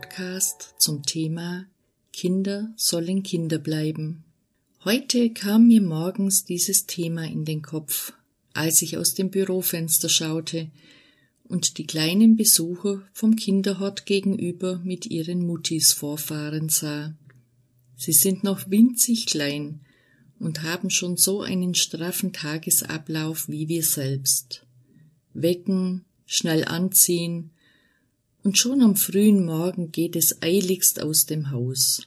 Podcast zum Thema Kinder sollen Kinder bleiben. Heute kam mir morgens dieses Thema in den Kopf, als ich aus dem Bürofenster schaute und die kleinen Besucher vom Kinderhort gegenüber mit ihren Muttis vorfahren sah. Sie sind noch winzig klein und haben schon so einen straffen Tagesablauf wie wir selbst. Wecken, schnell anziehen, und schon am frühen Morgen geht es eiligst aus dem Haus.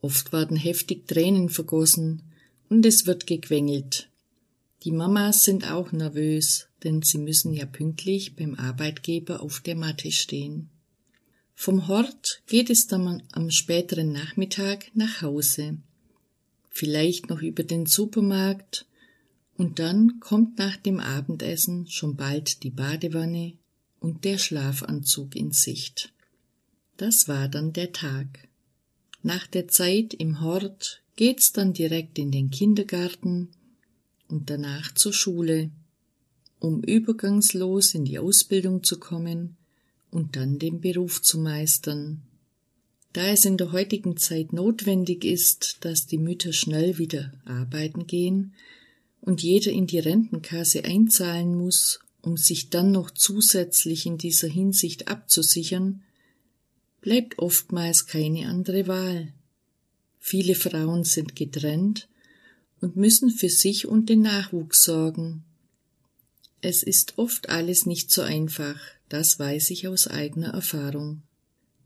Oft werden heftig Tränen vergossen und es wird gequengelt. Die Mamas sind auch nervös, denn sie müssen ja pünktlich beim Arbeitgeber auf der Matte stehen. Vom Hort geht es dann am späteren Nachmittag nach Hause. Vielleicht noch über den Supermarkt und dann kommt nach dem Abendessen schon bald die Badewanne und der Schlafanzug in Sicht. Das war dann der Tag. Nach der Zeit im Hort geht's dann direkt in den Kindergarten und danach zur Schule, um übergangslos in die Ausbildung zu kommen und dann den Beruf zu meistern. Da es in der heutigen Zeit notwendig ist, dass die Mütter schnell wieder arbeiten gehen und jeder in die Rentenkasse einzahlen muss, um sich dann noch zusätzlich in dieser Hinsicht abzusichern, bleibt oftmals keine andere Wahl. Viele Frauen sind getrennt und müssen für sich und den Nachwuchs sorgen. Es ist oft alles nicht so einfach, das weiß ich aus eigener Erfahrung.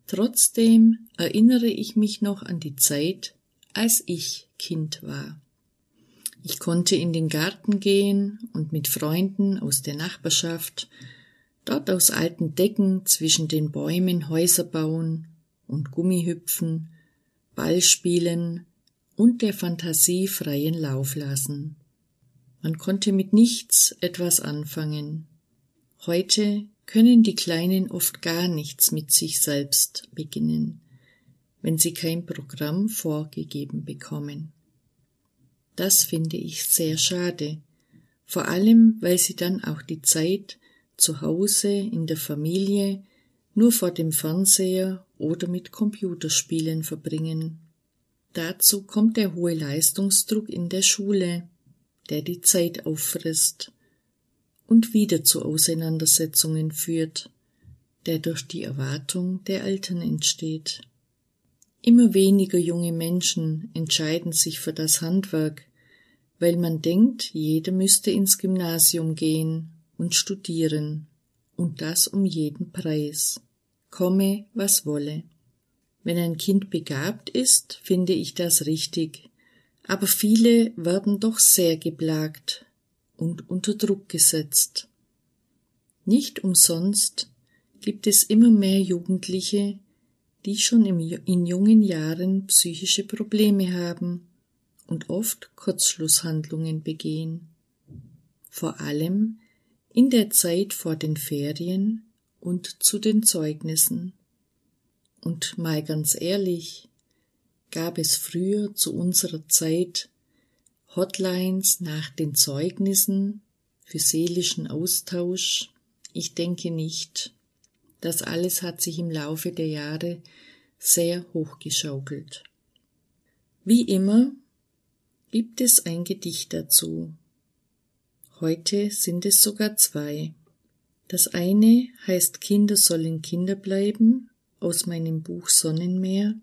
Trotzdem erinnere ich mich noch an die Zeit, als ich Kind war. Ich konnte in den Garten gehen und mit Freunden aus der Nachbarschaft dort aus alten Decken zwischen den Bäumen Häuser bauen und Gummihüpfen, Ball spielen und der Fantasie freien Lauf lassen. Man konnte mit nichts etwas anfangen. Heute können die Kleinen oft gar nichts mit sich selbst beginnen, wenn sie kein Programm vorgegeben bekommen. Das finde ich sehr schade, vor allem weil sie dann auch die Zeit zu Hause in der Familie nur vor dem Fernseher oder mit Computerspielen verbringen. Dazu kommt der hohe Leistungsdruck in der Schule, der die Zeit auffrisst und wieder zu Auseinandersetzungen führt, der durch die Erwartung der Eltern entsteht. Immer weniger junge Menschen entscheiden sich für das Handwerk, weil man denkt, jeder müsste ins Gymnasium gehen und studieren, und das um jeden Preis, komme, was wolle. Wenn ein Kind begabt ist, finde ich das richtig, aber viele werden doch sehr geplagt und unter Druck gesetzt. Nicht umsonst gibt es immer mehr Jugendliche, die schon in jungen Jahren psychische Probleme haben und oft Kurzschlusshandlungen begehen. Vor allem in der Zeit vor den Ferien und zu den Zeugnissen. Und mal ganz ehrlich, gab es früher zu unserer Zeit Hotlines nach den Zeugnissen für seelischen Austausch? Ich denke nicht. Das alles hat sich im Laufe der Jahre sehr hochgeschaukelt. Wie immer gibt es ein Gedicht dazu. Heute sind es sogar zwei. Das eine heißt Kinder sollen Kinder bleiben aus meinem Buch Sonnenmeer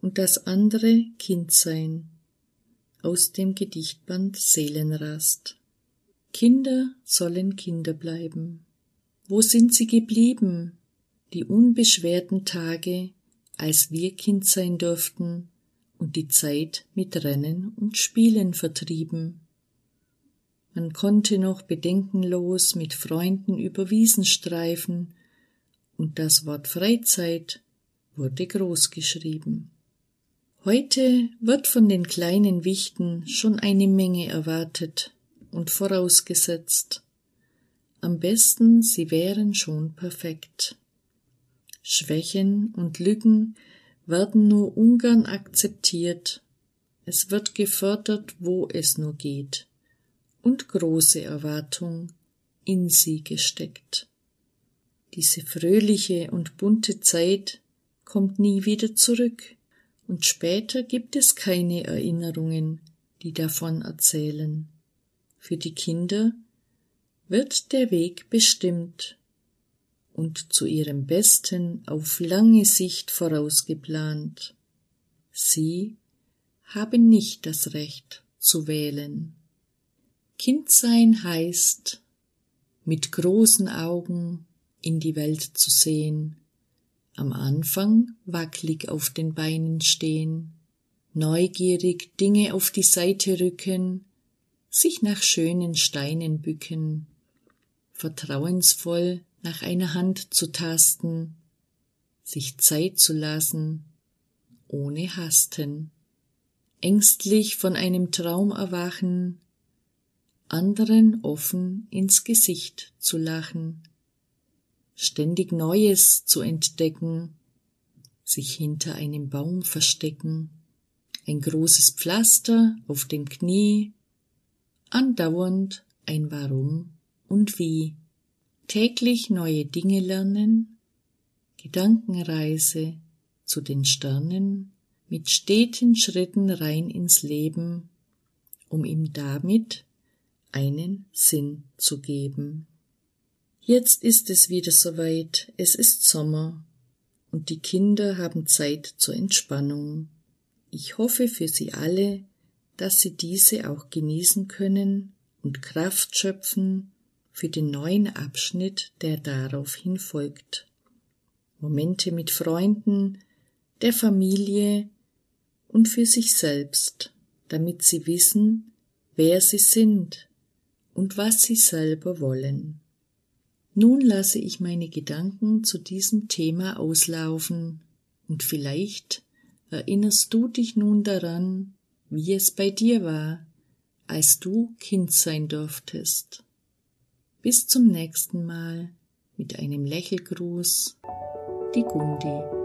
und das andere Kind sein aus dem Gedichtband Seelenrast. Kinder sollen Kinder bleiben. Wo sind sie geblieben, die unbeschwerten Tage, als wir Kind sein durften und die Zeit mit Rennen und Spielen vertrieben. Man konnte noch bedenkenlos mit Freunden über Wiesen streifen, und das Wort Freizeit wurde groß geschrieben. Heute wird von den kleinen Wichten schon eine Menge erwartet und vorausgesetzt. Am besten sie wären schon perfekt. Schwächen und Lücken werden nur ungern akzeptiert, es wird gefördert, wo es nur geht, und große Erwartung in sie gesteckt. Diese fröhliche und bunte Zeit kommt nie wieder zurück, und später gibt es keine Erinnerungen, die davon erzählen. Für die Kinder wird der Weg bestimmt und zu ihrem Besten auf lange Sicht vorausgeplant. Sie haben nicht das Recht zu wählen. Kindsein heißt, mit großen Augen in die Welt zu sehen, am Anfang wacklig auf den Beinen stehen, neugierig Dinge auf die Seite rücken, sich nach schönen Steinen bücken, vertrauensvoll nach einer Hand zu tasten, sich Zeit zu lassen, ohne Hasten, ängstlich von einem Traum erwachen, anderen offen ins Gesicht zu lachen, ständig Neues zu entdecken, sich hinter einem Baum verstecken, ein großes Pflaster auf dem Knie, andauernd ein Warum und Wie, täglich neue Dinge lernen, Gedankenreise zu den Sternen, mit steten Schritten rein ins Leben, um ihm damit einen Sinn zu geben. Jetzt ist es wieder soweit, es ist Sommer, und die Kinder haben Zeit zur Entspannung. Ich hoffe für sie alle, dass sie diese auch genießen können und Kraft schöpfen für den neuen Abschnitt, der daraufhin folgt. Momente mit Freunden, der Familie und für sich selbst, damit sie wissen, wer sie sind und was sie selber wollen. Nun lasse ich meine Gedanken zu diesem Thema auslaufen, und vielleicht erinnerst du dich nun daran, wie es bei dir war, als du Kind sein durftest. Bis zum nächsten Mal mit einem Lächelgruß, die Gundi.